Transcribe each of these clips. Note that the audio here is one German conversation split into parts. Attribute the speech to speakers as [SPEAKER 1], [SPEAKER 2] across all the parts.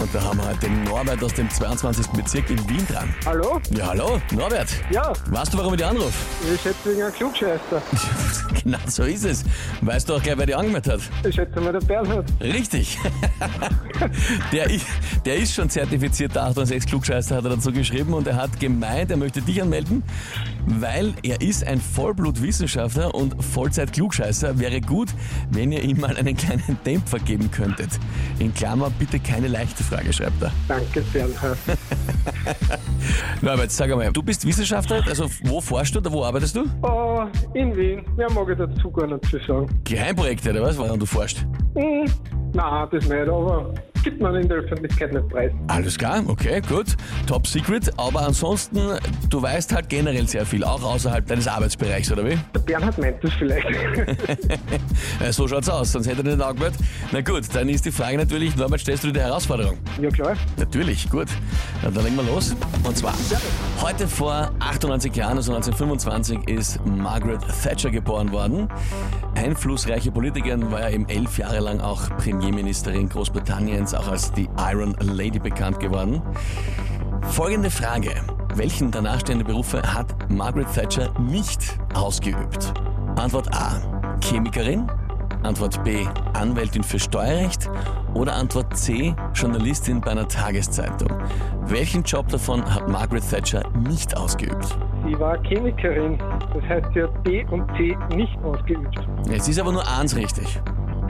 [SPEAKER 1] Und da haben wir heute den Norbert aus dem 22. Bezirk in Wien dran.
[SPEAKER 2] Hallo?
[SPEAKER 1] Ja, hallo, Norbert.
[SPEAKER 2] Ja,
[SPEAKER 1] Weißt du, warum ich dich anrufe?
[SPEAKER 2] ich schätze wegen einem Klugscheißer.
[SPEAKER 1] genau so ist es. Weißt du auch gleich, wer dich angemeldet hat?
[SPEAKER 2] Ich schätze mal der Bernhard.
[SPEAKER 1] Richtig. der, der ist schon zertifizierter 806 Klugscheißer, hat er dazu geschrieben und er hat gemeint, er möchte dich anmelden, weil er ist ein Vollblutwissenschaftler und Vollzeit-Klugscheißer. Wäre gut, wenn ihr ihm mal einen kleinen Dämpfer geben könntet. In Klammer, bitte keine leichte Frage, schreibt er.
[SPEAKER 2] Danke, Bernhard.
[SPEAKER 1] Jetzt sag einmal, du bist Wissenschaftler, also wo forschst du oder wo arbeitest du?
[SPEAKER 2] Oh, in Wien. Mehr mag ich dazu gar nicht zu sagen.
[SPEAKER 1] Geheimprojekte oder was, woran du forschst?
[SPEAKER 2] Hm, na, das nicht, aber gibt man in der Öffentlichkeit nicht preis.
[SPEAKER 1] Alles klar, okay, gut. Top Secret, aber ansonsten, du weißt halt generell sehr viel, auch außerhalb deines Arbeitsbereichs, oder wie?
[SPEAKER 2] Der Bernhard meint das vielleicht.
[SPEAKER 1] So schaut's aus, sonst hätte er nicht angemeldet. Na gut, dann ist die Frage natürlich, Norbert, stellst du dir die Herausforderung?
[SPEAKER 2] ja, klar.
[SPEAKER 1] Natürlich, gut. Na, dann legen wir los. Und zwar, heute vor 98 Jahren, also 1925, ist Margaret Thatcher geboren worden. Einflussreiche Politikerin, war ja eben elf Jahre lang auch Premierministerin Großbritanniens, auch als die Iron Lady bekannt geworden. Folgende Frage. Welchen der nachstehenden Berufe hat Margaret Thatcher nicht ausgeübt? Antwort A. Chemikerin. Antwort B. Anwältin für Steuerrecht. Oder Antwort C. Journalistin bei einer Tageszeitung. Welchen Job davon hat Margaret Thatcher nicht ausgeübt?
[SPEAKER 2] Sie war Chemikerin. Das heißt, sie hat B und C nicht ausgeübt.
[SPEAKER 1] Es ist aber nur eins richtig.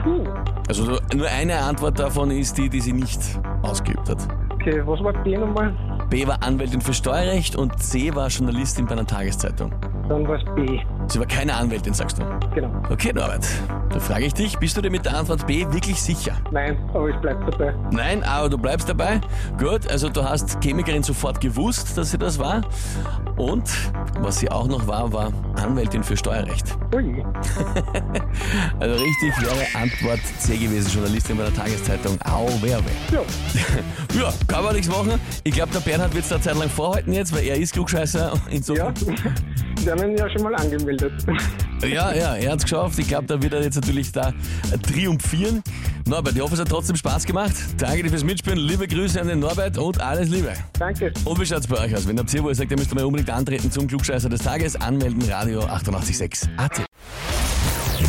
[SPEAKER 2] Puh.
[SPEAKER 1] Also nur- eine Antwort davon ist die, die sie nicht ausgeübt hat.
[SPEAKER 2] Okay, was war B nochmal?
[SPEAKER 1] B war Anwältin für Steuerrecht und C war Journalistin bei einer Tageszeitung.
[SPEAKER 2] Dann war es B.
[SPEAKER 1] Sie war keine Anwältin, sagst du.
[SPEAKER 2] Genau.
[SPEAKER 1] Okay, Norbert. Da frage ich dich, bist du dir mit der Antwort B wirklich sicher?
[SPEAKER 2] Nein, aber ich bleib dabei.
[SPEAKER 1] Nein, aber du bleibst dabei. Gut, also du hast Chemikerin sofort gewusst, dass sie das war. Und was sie auch noch war, war Anwältin für Steuerrecht.
[SPEAKER 2] Ui.
[SPEAKER 1] Also richtig wäre Antwort C gewesen, Journalistin bei der Tageszeitung. Au, wer, wer.
[SPEAKER 2] Ja,
[SPEAKER 1] Ja, kann man nichts machen. Ich glaube, der Bernhard wird es eine Zeit lang vorhalten jetzt, weil er ist Klugscheißer.
[SPEAKER 2] ja.
[SPEAKER 1] Insofern,
[SPEAKER 2] Sie haben ihn ja schon mal angemeldet.
[SPEAKER 1] ja, ja, er hat es geschafft. Ich glaube, da wird er jetzt natürlich da triumphieren. Norbert, ich hoffe, es hat trotzdem Spaß gemacht. Danke dir fürs Mitspielen. Liebe Grüße an den Norbert und alles Liebe.
[SPEAKER 2] Danke.
[SPEAKER 1] Und wie schaut's bei euch aus? Wenn habt ihr, wo ihr sagt, ihr müsst mal unbedingt antreten zum Klugscheißer des Tages, anmelden, Radio 886 AT.